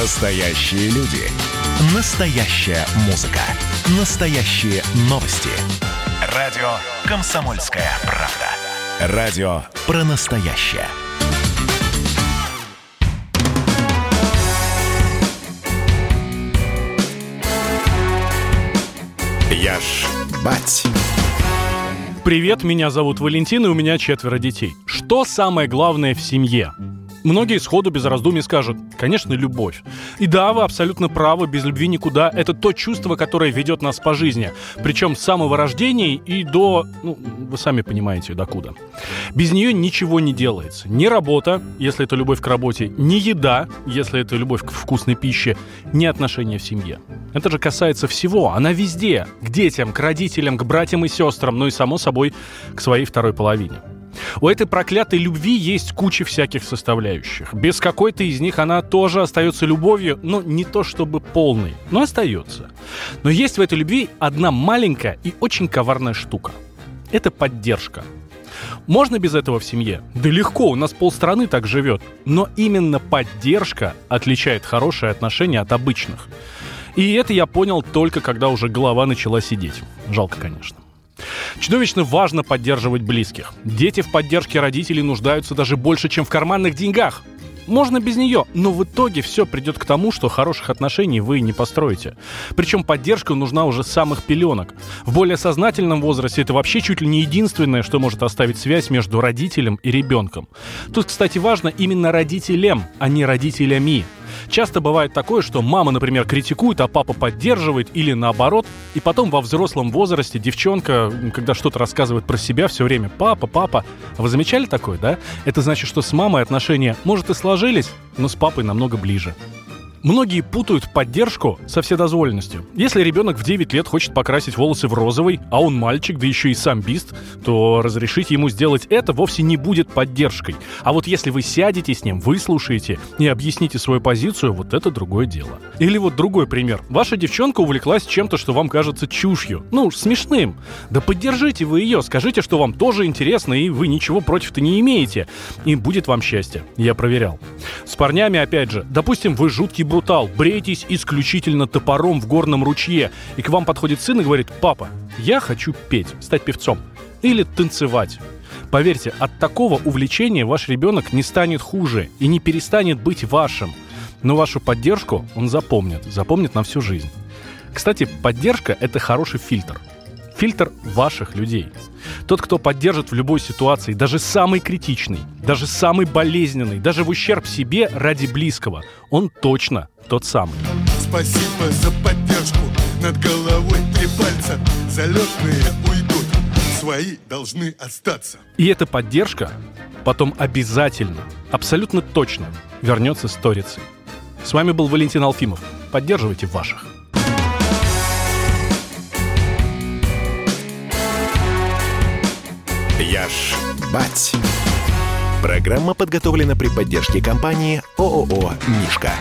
Настоящие люди. Настоящая музыка. Настоящие новости. Радио «Комсомольская правда». Радио про настоящее. Я ж бать. Привет, меня зовут Валентин, и у меня четверо детей. Что самое главное в семье? Многие сходу без раздумий скажут, конечно, любовь. И да, вы абсолютно правы, без любви никуда. Это то чувство, которое ведет нас по жизни. Причем с самого рождения и до, ну, вы сами понимаете, докуда. Без нее ничего не делается. Ни работа, если это любовь к работе, ни еда, если это любовь к вкусной пище, ни отношения в семье. Это же касается всего. Она везде. К детям, к родителям, к братьям и сестрам, ну и, само собой, к своей второй половине. У этой проклятой любви есть куча всяких составляющих. Без какой-то из них она тоже остается любовью, но не то чтобы полной, но остается. Но есть в этой любви одна маленькая и очень коварная штука. Это поддержка. Можно без этого в семье? Да легко, у нас полстраны так живет. Но именно поддержка отличает хорошие отношения от обычных. И это я понял только когда уже голова начала сидеть. Жалко, конечно. Чудовищно важно поддерживать близких. Дети в поддержке родителей нуждаются даже больше, чем в карманных деньгах. Можно без нее, но в итоге все придет к тому, что хороших отношений вы не построите. Причем поддержка нужна уже с самых пеленок. В более сознательном возрасте это вообще чуть ли не единственное, что может оставить связь между родителем и ребенком. Тут, кстати, важно именно родителям, а не родителями. Часто бывает такое, что мама, например, критикует, а папа поддерживает или наоборот, и потом во взрослом возрасте девчонка, когда что-то рассказывает про себя, все время «папа, папа». Вы замечали такое, да? Это значит, что с мамой отношения, может, и сложились, но с папой намного ближе. Многие путают поддержку со вседозволенностью. Если ребенок в 9 лет хочет покрасить волосы в розовый, а он мальчик, да еще и сам бист, то разрешить ему сделать это вовсе не будет поддержкой. А вот если вы сядете с ним, выслушаете и объясните свою позицию, вот это другое дело. Или вот другой пример. Ваша девчонка увлеклась чем-то, что вам кажется чушью. Ну, смешным. Да поддержите вы ее, скажите, что вам тоже интересно, и вы ничего против-то не имеете. И будет вам счастье. Я проверял. С парнями, опять же, допустим, вы жуткий брутал, брейтесь исключительно топором в горном ручье, и к вам подходит сын и говорит, папа, я хочу петь, стать певцом или танцевать. Поверьте, от такого увлечения ваш ребенок не станет хуже и не перестанет быть вашим. Но вашу поддержку он запомнит, запомнит на всю жизнь. Кстати, поддержка — это хороший фильтр — фильтр ваших людей. Тот, кто поддержит в любой ситуации, даже самый критичный, даже самый болезненный, даже в ущерб себе ради близкого, он точно тот самый. Спасибо за поддержку. Над головой три пальца. Залетные уйдут. Свои должны остаться. И эта поддержка потом обязательно, абсолютно точно вернется сторицей. С вами был Валентин Алфимов. Поддерживайте ваших. Я ж бать. Программа подготовлена при поддержке компании ООО «Мишка».